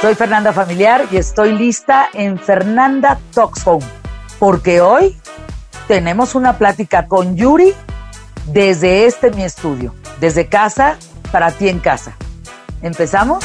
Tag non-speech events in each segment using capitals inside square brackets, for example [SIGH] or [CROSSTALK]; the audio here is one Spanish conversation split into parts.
Soy Fernanda Familiar y estoy lista en Fernanda Talks Home, porque hoy tenemos una plática con Yuri desde este mi estudio, desde casa para ti en casa. ¿Empezamos?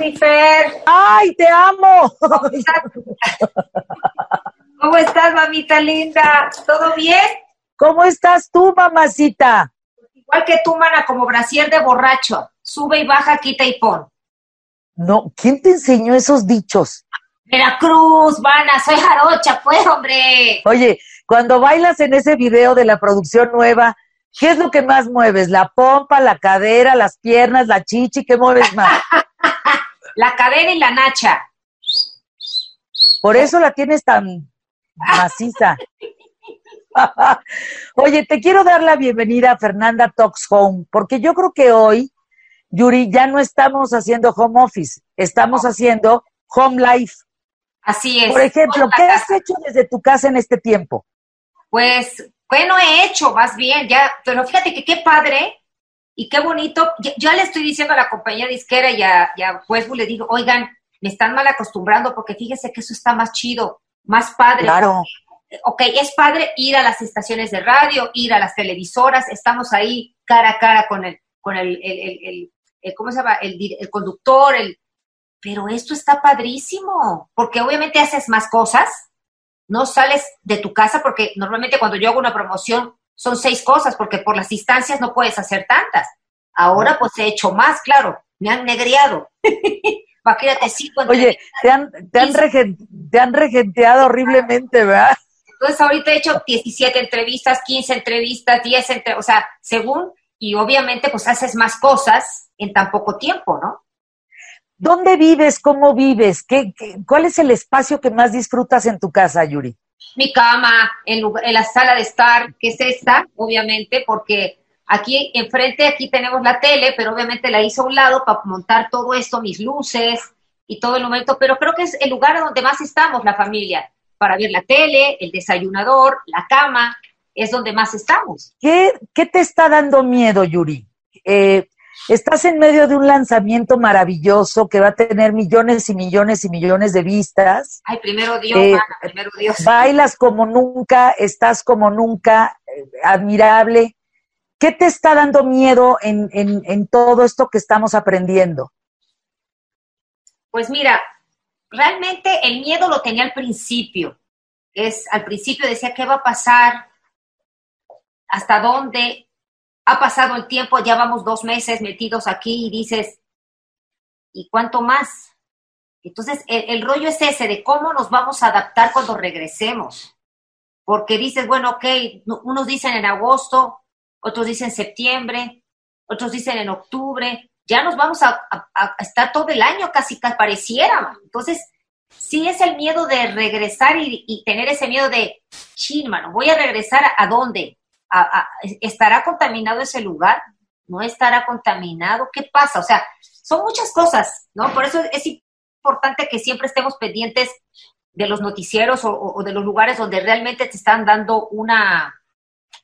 Mi Fer. ¡Ay, te amo! [LAUGHS] ¿Cómo estás? mamita linda? ¿Todo bien? ¿Cómo estás tú, mamacita? Igual que tú, mana, como brasier de borracho. Sube y baja, quita y pon. No, ¿quién te enseñó esos dichos? Veracruz, mana, soy jarocha, pues, hombre. Oye, cuando bailas en ese video de la producción nueva, ¿qué es lo que más mueves? ¿La pompa, la cadera, las piernas, la chichi? ¿Qué mueves más? [LAUGHS] la cadera y la nacha. Por eso la tienes tan maciza. [LAUGHS] Oye, te quiero dar la bienvenida a Fernanda Talks Home, porque yo creo que hoy, Yuri, ya no estamos haciendo home office, estamos haciendo home life. Así es. Por ejemplo, ¿qué has hecho desde tu casa en este tiempo? Pues, bueno, he hecho más bien, ya, pero fíjate que qué padre y qué bonito, yo, le estoy diciendo a la compañía disquera y a, y a le digo, oigan, me están mal acostumbrando porque fíjese que eso está más chido, más padre. Claro. Ok, es padre ir a las estaciones de radio, ir a las televisoras, estamos ahí cara a cara con el, con el, el, el, ¿cómo se llama? El, el conductor, el, pero esto está padrísimo, porque obviamente haces más cosas, no sales de tu casa, porque normalmente cuando yo hago una promoción son seis cosas, porque por las distancias no puedes hacer tantas. Ahora pues he hecho más, claro, me han negriado. [LAUGHS] Imagínate, sí, Oye, te han, te, han te han regenteado horriblemente, ¿verdad? Entonces ahorita he hecho 17 entrevistas, 15 entrevistas, 10 entrevistas, o sea, según, y obviamente pues haces más cosas en tan poco tiempo, ¿no? ¿Dónde vives? ¿Cómo vives? ¿Qué, qué, cuál es el espacio que más disfrutas en tu casa, Yuri? Mi cama, en, la sala de estar, que es esta, obviamente, porque aquí enfrente, aquí tenemos la tele, pero obviamente la hice a un lado para montar todo esto, mis luces y todo el momento, pero creo que es el lugar donde más estamos, la familia, para ver la tele, el desayunador, la cama, es donde más estamos. ¿Qué, qué te está dando miedo, Yuri? Eh, Estás en medio de un lanzamiento maravilloso que va a tener millones y millones y millones de vistas. Ay, primero Dios, eh, primero Dios. Bailas como nunca, estás como nunca, eh, admirable. ¿Qué te está dando miedo en, en, en todo esto que estamos aprendiendo? Pues mira, realmente el miedo lo tenía al principio. Es, al principio decía, ¿qué va a pasar? ¿Hasta dónde? Ha pasado el tiempo, ya vamos dos meses metidos aquí y dices, ¿y cuánto más? Entonces, el, rollo es ese de cómo nos vamos a adaptar cuando regresemos. Porque dices, bueno, ok, unos dicen en agosto, otros dicen septiembre, otros dicen en octubre, ya nos vamos a, estar todo el año casi que pareciera. Entonces, sí es el miedo de regresar y, tener ese miedo de, chin, mano, voy a regresar a dónde? ¿Estará contaminado ese lugar? ¿No estará contaminado? ¿Qué pasa? O sea, son muchas cosas, ¿no? Por eso es importante que siempre estemos pendientes de los noticieros o, de los lugares donde realmente te están dando una,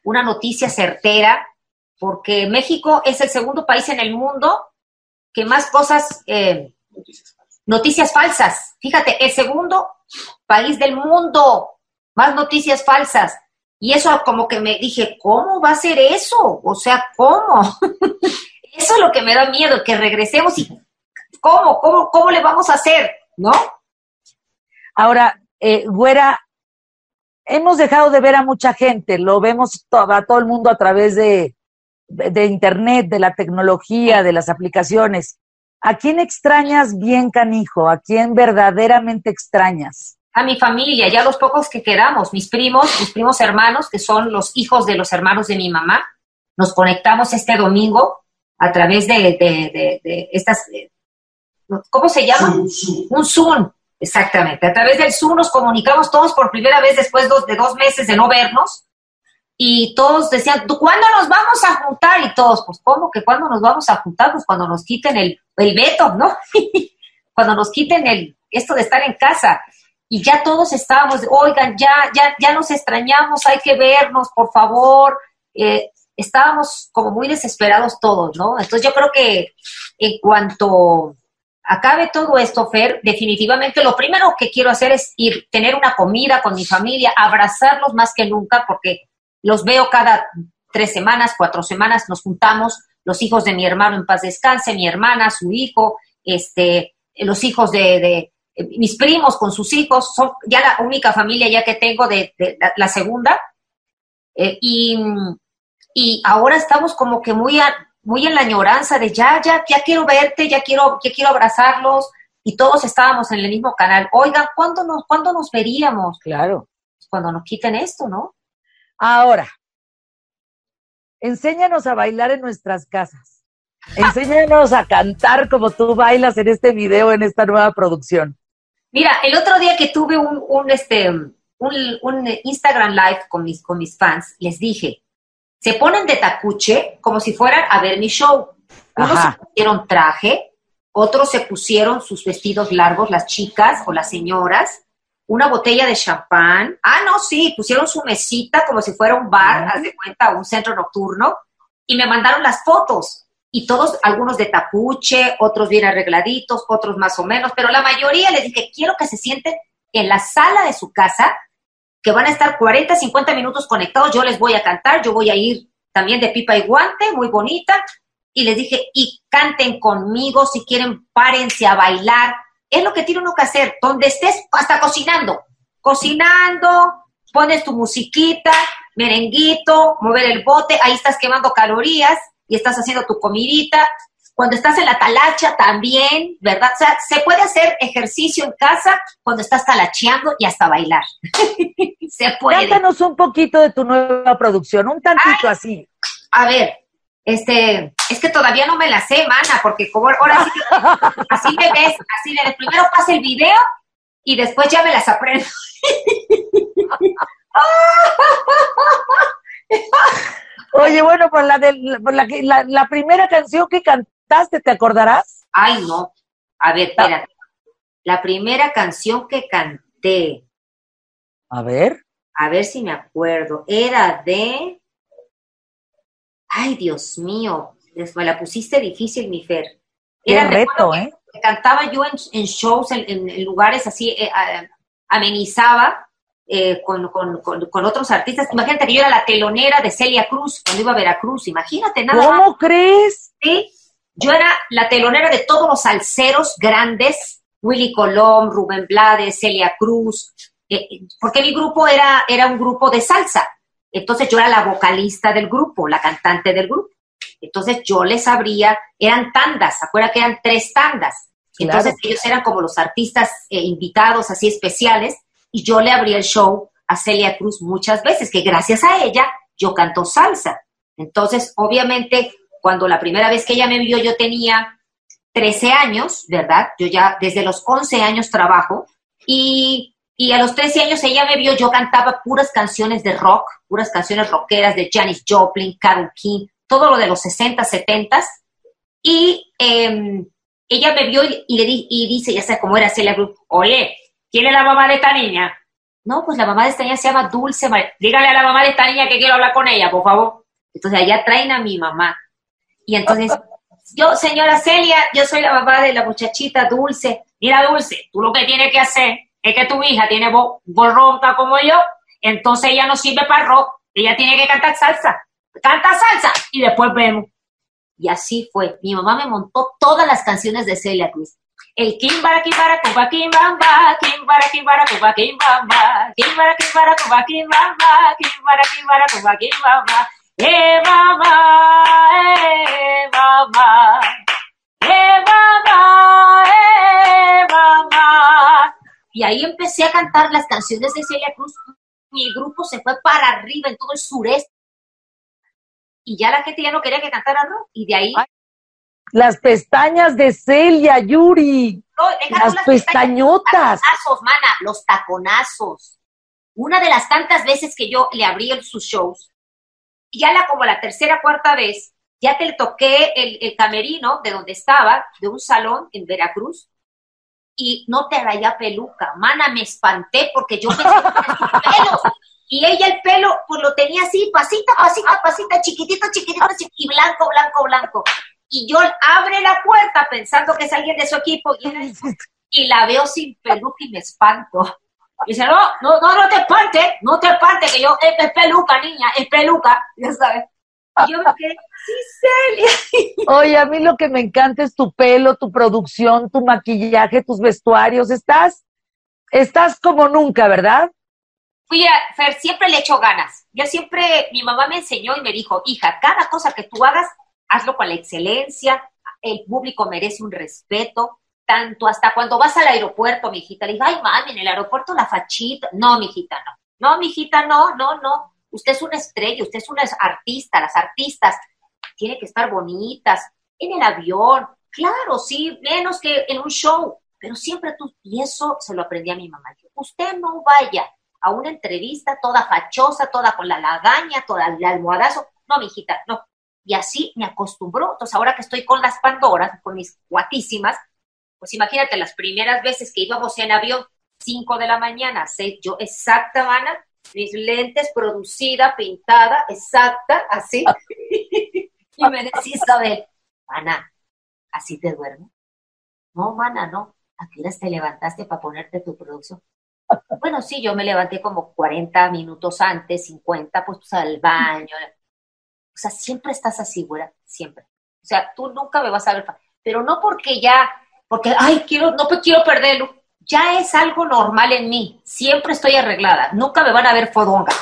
una noticia certera, porque México es el segundo país en el mundo que más cosas, eh, noticias falsas. Fíjate, el segundo país del mundo, más noticias falsas. Y eso como que me dije, ¿cómo va a ser eso? O sea, ¿cómo? [LAUGHS] eso es lo que me da miedo, que regresemos y ¿cómo? ¿Cómo, cómo le vamos a hacer? ¿No? Ahora, eh, Güera, hemos dejado de ver a mucha gente, lo vemos a todo el mundo a través de, de Internet, de la tecnología, de las aplicaciones. ¿A quién extrañas bien, canijo? ¿A quién verdaderamente extrañas? A mi familia, ya los pocos que quedamos, mis primos, mis primos hermanos, que son los hijos de los hermanos de mi mamá. Nos conectamos este domingo a través de, de, de, estas, ¿cómo se llama? Un Zoom, exactamente. A través del Zoom nos comunicamos todos por primera vez después de dos meses de no vernos y todos decían, ¿cuándo nos vamos a juntar? Y todos, pues, ¿cómo que cuándo nos vamos a juntar? Pues cuando nos quiten el, el veto, ¿no? [LAUGHS] cuando nos quiten el, esto de estar en casa. Y ya todos estábamos, oigan, ya, ya, ya nos extrañamos, hay que vernos, por favor. Eh, estábamos como muy desesperados todos, ¿no? Entonces yo creo que en cuanto acabe todo esto, Fer, definitivamente lo primero que quiero hacer es ir, tener una comida con mi familia, abrazarlos más que nunca, porque los veo cada tres semanas, cuatro semanas, nos juntamos, los hijos de mi hermano en paz descanse, mi hermana, su hijo, este, los hijos de, mis primos con sus hijos, son ya la única familia ya que tengo de, la, segunda. Eh, y, y ahora estamos como que muy, muy en la añoranza de ya, ya, ya quiero verte, ya quiero, ya quiero abrazarlos. Y todos estábamos en el mismo canal. Oigan, ¿cuándo nos, ¿cuándo nos veríamos? Claro. Cuando nos quiten esto, ¿no? Ahora, enséñanos a bailar en nuestras casas. [LAUGHS] Enséñanos a cantar como tú bailas en este video, en esta nueva producción. Mira, el otro día que tuve un, un este, un, un, Instagram Live con mis, con mis fans, les dije, se ponen de tacuche como si fueran a ver mi show. Unos se pusieron traje, otros se pusieron sus vestidos largos, las chicas o las señoras, una botella de champán. Ah, no, sí, pusieron su mesita como si fuera un bar, haz de cuenta, un centro nocturno, y me mandaron las fotos y todos, algunos de tapuche, otros bien arregladitos, otros más o menos, pero la mayoría les dije, quiero que se sienten en la sala de su casa, que van a estar 40, 50 minutos conectados, yo les voy a cantar, yo voy a ir también de pipa y guante, muy bonita, y les dije, y canten conmigo, si quieren, párense a bailar, es lo que tiene uno que hacer, donde estés, hasta cocinando, cocinando, pones tu musiquita, merenguito, mover el bote, ahí estás quemando calorías, y estás haciendo tu comidita. Cuando estás en la talacha también, ¿verdad? O sea, se puede hacer ejercicio en casa cuando estás talacheando y hasta bailar. [LAUGHS] se puede. Cuéntanos un poquito de tu nueva producción, un tantito así. A ver, este, es que todavía no me la sé, mana, porque como ahora sí, [LAUGHS] así me ves, así ves. Primero pasa el video y después ya me las aprendo. [LAUGHS] Oye, bueno, por la, de, la, la, primera canción que cantaste, ¿te acordarás? Ay, no. A ver, espérate. La primera canción que canté. A ver. A ver si me acuerdo. Era de. Ay, Dios mío. Me la pusiste difícil, mi Fer. Era reto, ¿eh? cantaba yo en, shows, en, lugares así, eh, amenizaba eh, con, con, con, otros artistas. Imagínate que yo era la telonera de Celia Cruz cuando iba a Veracruz, imagínate nada. ¿Cómo crees? Sí, yo era la telonera de todos los salseros grandes, Willy Colón, Rubén Blades, Celia Cruz, eh, porque mi grupo era, era un grupo de salsa. Entonces yo era la vocalista del grupo, la cantante del grupo. Entonces yo les abría, eran tandas, acuerda que eran tres tandas? Entonces ellos eran como los artistas eh, invitados así especiales y yo le abrí el show a Celia Cruz muchas veces, que gracias a ella yo canto salsa. Entonces, obviamente, cuando la primera vez que ella me vio yo tenía 13 años, ¿verdad? Yo ya desde los 11 años trabajo y, y a los 13 años ella me vio, yo cantaba puras canciones de rock, puras canciones rockeras de Janis Joplin, Carol King, todo lo de los 60, 70 y em, ella me vio y, le di, y dice, ya sé cómo era Celia Cruz, oye, ¿Quién es la mamá de esta niña? No, pues la mamá de esta niña se llama Dulce María. Dígale a la mamá de esta niña que quiero hablar con ella, por favor. Entonces allá traen a mi mamá. Y entonces, [LAUGHS] yo, señora Celia, yo soy la mamá de la muchachita Dulce. Mira, Dulce, tú lo que tienes que hacer es que tu hija tiene voz, ronca como yo, entonces ella no sirve para rock, ella tiene que cantar salsa. Canta salsa y después vemos. Y así fue. Mi mamá me montó todas las canciones de Celia Cruz. El kimbara kimbara kuba kimbamba, kimbara kimbara kuba kimbamba, kimbara kimbara kuba kimbamba, kimbara kimbara kuba kimbamba. Eh mamá, eh mamá, eh mamá, eh mamá. Y ahí empecé a cantar las canciones de Celia Cruz. Mi grupo se fue para arriba en todo el sureste. Y ya la gente ya no quería que cantara rock. Y de ahí Las pestañas de Celia, Yuri. las, pestañotas. Los taconazos, mana, los taconazos. Una de las tantas veces que yo le abrí sus shows, ya la como la tercera, cuarta vez, ya te toqué el, el, camerino de donde estaba, de un salón en Veracruz, y no te raya peluca. Mana, me espanté porque yo pensé que [LAUGHS] pelos. Y ella el pelo, pues lo tenía así, pasita, pasita, pasita, chiquitito, chiquitito, y blanco, blanco, blanco. Y yo abre la puerta pensando que es alguien de su equipo y, la veo sin peluca y me espanto. Y dice, no, no, no, no te espantes, no te espantes, que yo, es, peluca, niña, es peluca, ya sabes. Y yo me quedé, sí, Celia. [LAUGHS] Oye, a mí lo que me encanta es tu pelo, tu producción, tu maquillaje, tus vestuarios. Estás, estás como nunca, ¿verdad? Fui a, Fer, siempre le echo ganas. Yo siempre, mi mamá me enseñó y me dijo, hija, cada cosa que tú hagas, hazlo con la excelencia, el público merece un respeto, tanto hasta cuando vas al aeropuerto, mi hijita, le dije, ay, mami, en el aeropuerto la fachita. No, mi hijita, no. No, mi hijita, no, no, no. Usted es una estrella, usted es una artista, las artistas tienen que estar bonitas, en el avión, claro, sí, menos que en un show, pero siempre tú, y eso se lo aprendí a mi mamá. Usted no vaya a una entrevista toda fachosa, toda con la lagaña, toda el almohadazo. No, mi hijita, no. Y así me acostumbró. Entonces, ahora que estoy con las Pandoras, con mis guatísimas, pues imagínate las primeras veces que íbamos en avión, 5 de la mañana, seis, yo exacta, Ana, mis lentes, producida, pintada, exacta, así. [LAUGHS] y me decís, Isabel, Ana, ¿así te duermo? No, mana, no. ¿A qué horas te levantaste para ponerte tu producción? Bueno, sí, yo me levanté como 40 minutos antes, 50, pues, pues al baño. O sea, siempre estás así, güera, siempre. O sea, tú nunca me vas a ver, pero no porque ya, porque, ay, quiero, no quiero perderlo. Ya es algo normal en mí. Siempre estoy arreglada. Nunca me van a ver fodonga.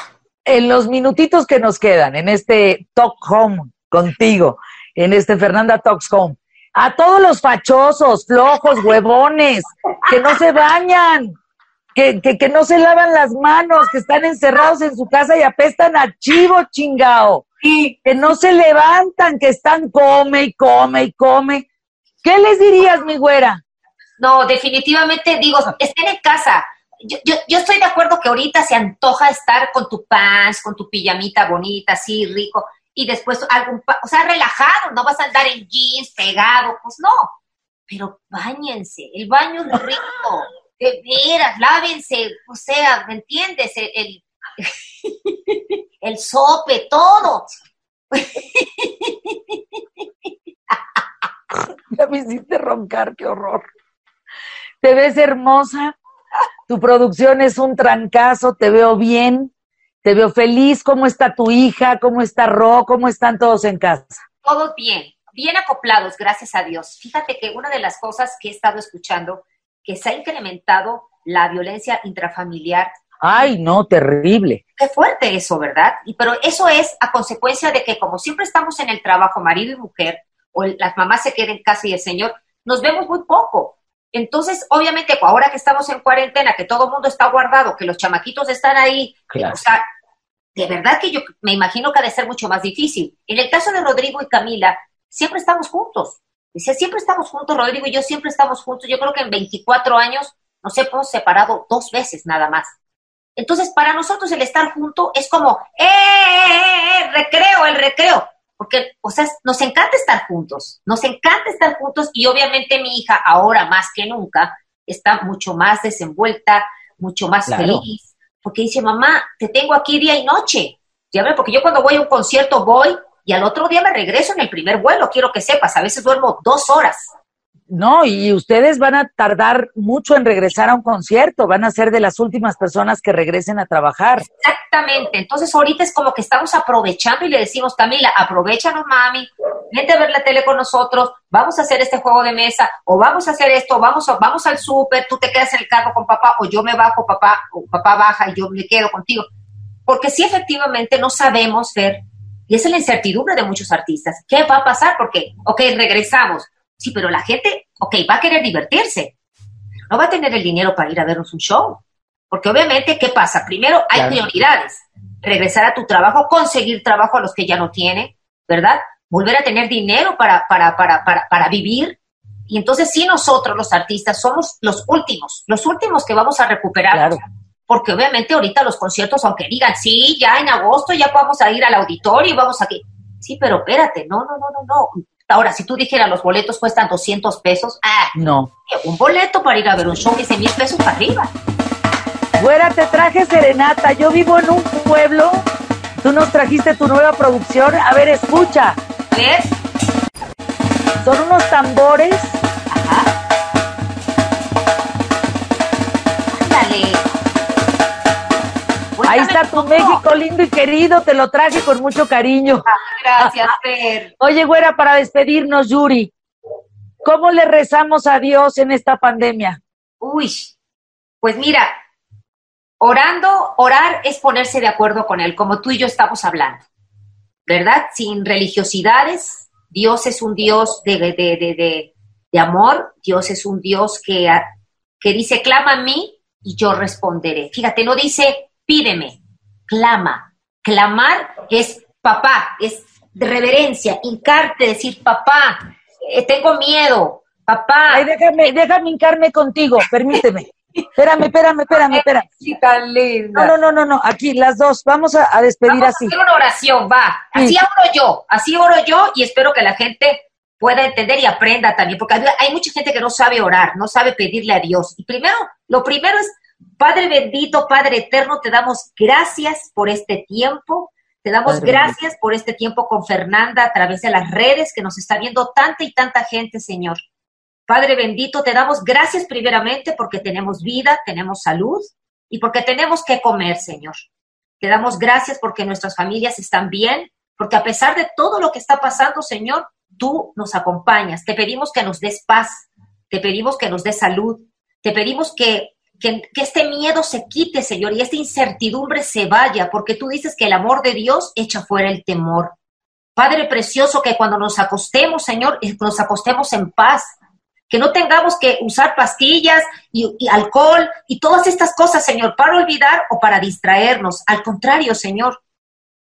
En los minutitos que nos quedan en este Talk Home contigo, en este Fernanda Talks Home, a todos los fachosos, flojos, huevones, que no se bañan, que, que, no se lavan las manos, que están encerrados en su casa y apestan a chivo chingao, que no se levantan, que están come y come y come. ¿Qué les dirías, mi güera? No, definitivamente digo, estén en casa. Yo, yo, yo, estoy de acuerdo que ahorita se antoja estar con tu pants, con tu pijamita bonita, así rico, y después algún, o sea, relajado, no vas a andar en jeans pegado, pues no. Pero bañense, el baño es rico de veras, lávense, o sea, ¿me entiendes? El, [LAUGHS] sope, todo. [LAUGHS] Ya me hiciste roncar, qué horror. Te ves hermosa, tu producción es un trancazo, te veo bien, te veo feliz. ¿Cómo está tu hija? ¿Cómo está Ro? ¿Cómo están todos en casa? Todos bien, bien acoplados, gracias a Dios. Fíjate que una de las cosas que he estado escuchando que se ha incrementado la violencia intrafamiliar. Ay, no, terrible. Qué fuerte eso, ¿verdad? Y, pero eso es a consecuencia de que como siempre estamos en el trabajo, marido y mujer, o las mamás se queden en casa y el señor, nos vemos muy poco. Entonces, obviamente, ahora que estamos en cuarentena, que todo el mundo está guardado, que los chamaquitos están ahí, o sea, de verdad que yo me imagino que ha de ser mucho más difícil. En el caso de Rodrigo y Camila, siempre estamos juntos. Dice, siempre estamos juntos, Rodrigo y yo siempre estamos juntos. Yo creo que en 24 años nos hemos separado dos veces nada más. Entonces, para nosotros el estar juntos es como, ¡eh, eh, eh, eh, recreo, el recreo! Porque, o sea, nos encanta estar juntos, nos encanta estar juntos y obviamente mi hija, ahora más que nunca, está mucho más desenvuelta, mucho más feliz, porque dice, mamá, te tengo aquí día y noche. Ya porque yo cuando voy a un concierto voy y al otro día me regreso en el primer vuelo, quiero que sepas, a veces duermo dos horas. No, y ustedes van a tardar mucho en regresar a un concierto, van a ser de las últimas personas que regresen a trabajar. Exactamente, entonces ahorita es como que estamos aprovechando y le decimos, Camila, aprovechanos, mami, vente a ver la tele con nosotros, vamos a hacer este juego de mesa, o vamos a hacer esto, vamos, a, vamos al súper, tú te quedas en el carro con papá, o yo me bajo, papá, o papá baja y yo me quedo contigo. Porque sí, efectivamente, no sabemos ver y es la incertidumbre de muchos artistas. ¿Qué va a pasar? Porque, ok, regresamos. Sí, pero la gente, ok, va a querer divertirse. No va a tener el dinero para ir a vernos un show. Porque obviamente, ¿qué pasa? Primero, hay prioridades. Regresar a tu trabajo, conseguir trabajo a los que ya no tienen, ¿verdad? volver a tener dinero para, para, para, para, para vivir. Y entonces sí nosotros los artistas somos los últimos, los últimos que vamos a recuperar. Porque obviamente ahorita los conciertos, aunque digan, sí, ya en agosto ya vamos a ir al auditorio y vamos aquí. Sí, pero espérate, no, no, no, no, no. Ahora, si tú dijeras los boletos cuestan 200 pesos, ah, no. Un boleto para ir a ver un show dice mil pesos para arriba. Güera, te traje serenata. Yo vivo en un pueblo. Tú nos trajiste tu nueva producción. A ver, escucha. ¿Ves? Son unos tambores. Ajá. Ándale. Ahí está tu México lindo y querido. Te lo traje con mucho cariño. Ah, gracias, Fer. [LAUGHS] Oye, güera, para despedirnos, Yuri, ¿cómo le rezamos a Dios en esta pandemia? Uy, pues mira, orando, orar es ponerse de acuerdo con Él, como tú y yo estamos hablando, ¿verdad? Sin religiosidades, Dios es un Dios de, de, de, de amor, Dios es un Dios que, que dice, clama a mí y yo responderé. Fíjate, no dice, pídeme, clama. Clamar es papá, es reverencia, hincarte, decir, papá, eh, tengo miedo, papá. Ay, déjame, déjame hincarme contigo, permíteme. Espérame, espérame, espérame, espérame. Sí, tan linda. No, no, no, no, aquí las dos, vamos a, despedir vamos así. A hacer una oración, va. Así oro yo, así oro yo y espero que la gente pueda entender y aprenda también, porque hay mucha gente que no sabe orar, no sabe pedirle a Dios. Y primero, lo primero es, Padre bendito, Padre eterno, te damos gracias por este tiempo. Te damos gracias por este tiempo con Fernanda a través de las redes que nos está viendo tanta y tanta gente, Señor. Padre bendito, te damos gracias primeramente porque tenemos vida, tenemos salud y porque tenemos que comer, Señor. Te damos gracias porque nuestras familias están bien, porque a pesar de todo lo que está pasando, Señor, tú nos acompañas. Te pedimos que nos des paz, te pedimos que nos des salud, te pedimos que, que, este miedo se quite, Señor, y esta incertidumbre se vaya, porque tú dices que el amor de Dios echa fuera el temor. Padre precioso, que cuando nos acostemos, Señor, nos acostemos en paz, que no tengamos que usar pastillas y, alcohol y todas estas cosas, Señor, para olvidar o para distraernos. Al contrario, Señor,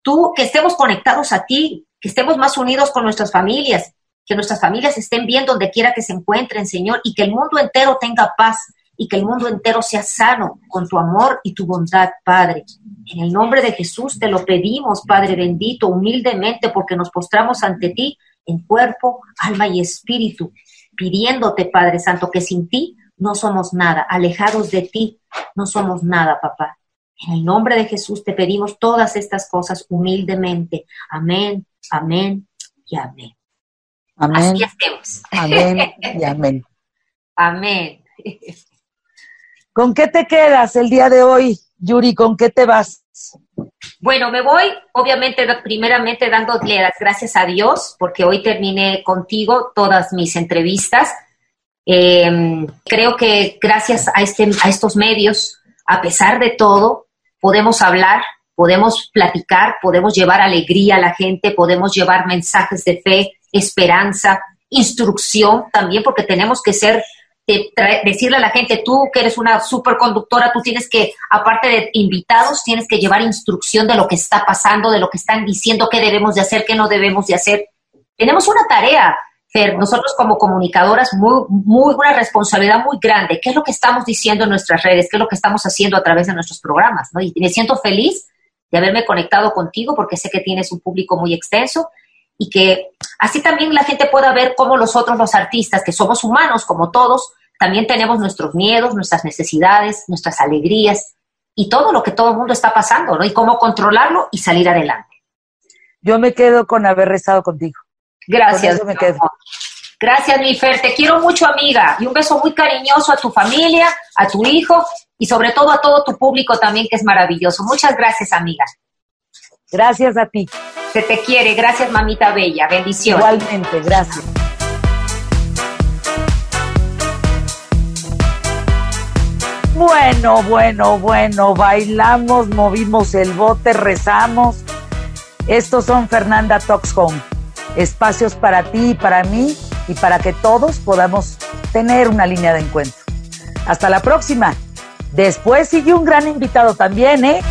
tú que estemos conectados a ti, que estemos más unidos con nuestras familias, que nuestras familias estén bien donde quiera que se encuentren, Señor, y que el mundo entero tenga paz y que el mundo entero sea sano con tu amor y tu bondad, Padre. En el nombre de Jesús te lo pedimos, Padre bendito, humildemente, porque nos postramos ante ti en cuerpo, alma y espíritu pidiéndote, Padre Santo, que sin ti no somos nada, alejados de ti no somos nada, papá. En el nombre de Jesús te pedimos todas estas cosas humildemente. Amén, amén y amén. Amén. Así estemos. Amén y amén. [LAUGHS] Amén. ¿Con qué te quedas el día de hoy, Yuri? ¿Con qué te vas? Bueno, me voy, obviamente, primeramente dándole las gracias a Dios, porque hoy terminé contigo todas mis entrevistas. Em, creo que gracias a, este, a estos medios, a pesar de todo, podemos hablar, podemos platicar, podemos llevar alegría a la gente, podemos llevar mensajes de fe, esperanza, instrucción también, porque tenemos que ser decirle a la gente, tú que eres una superconductora, tú tienes que, aparte de invitados, tienes que llevar instrucción de lo que está pasando, de lo que están diciendo, qué debemos de hacer, qué no debemos de hacer. Tenemos una tarea, Fer, nosotros como comunicadoras, muy, muy, una responsabilidad muy grande. ¿Qué es lo que estamos diciendo en nuestras redes? ¿Qué es lo que estamos haciendo a través de nuestros programas? ¿no? Y me siento feliz de haberme conectado contigo porque sé que tienes un público muy extenso y que así también la gente pueda ver cómo nosotros los artistas, que somos humanos como todos, también tenemos nuestros miedos, nuestras necesidades, nuestras alegrías y todo lo que todo el mundo está pasando, ¿no? Y cómo controlarlo y salir adelante. Yo me quedo con haber rezado contigo. Gracias. me quedo. Gracias, mi Fer. Te quiero mucho, amiga. Y un beso muy cariñoso a tu familia, a tu hijo y sobre todo a todo tu público también, que es maravilloso. Muchas gracias, amiga. Gracias a ti. Se te quiere. Gracias, mamita bella. Bendiciones. Igualmente, gracias. Bueno, bueno, bueno, bailamos, movimos el bote, rezamos. Estos son Fernanda Talks Home. Espacios para ti y para mí y para que todos podamos tener una línea de encuentro. Hasta la próxima. Después sigue un gran invitado también, ¿eh?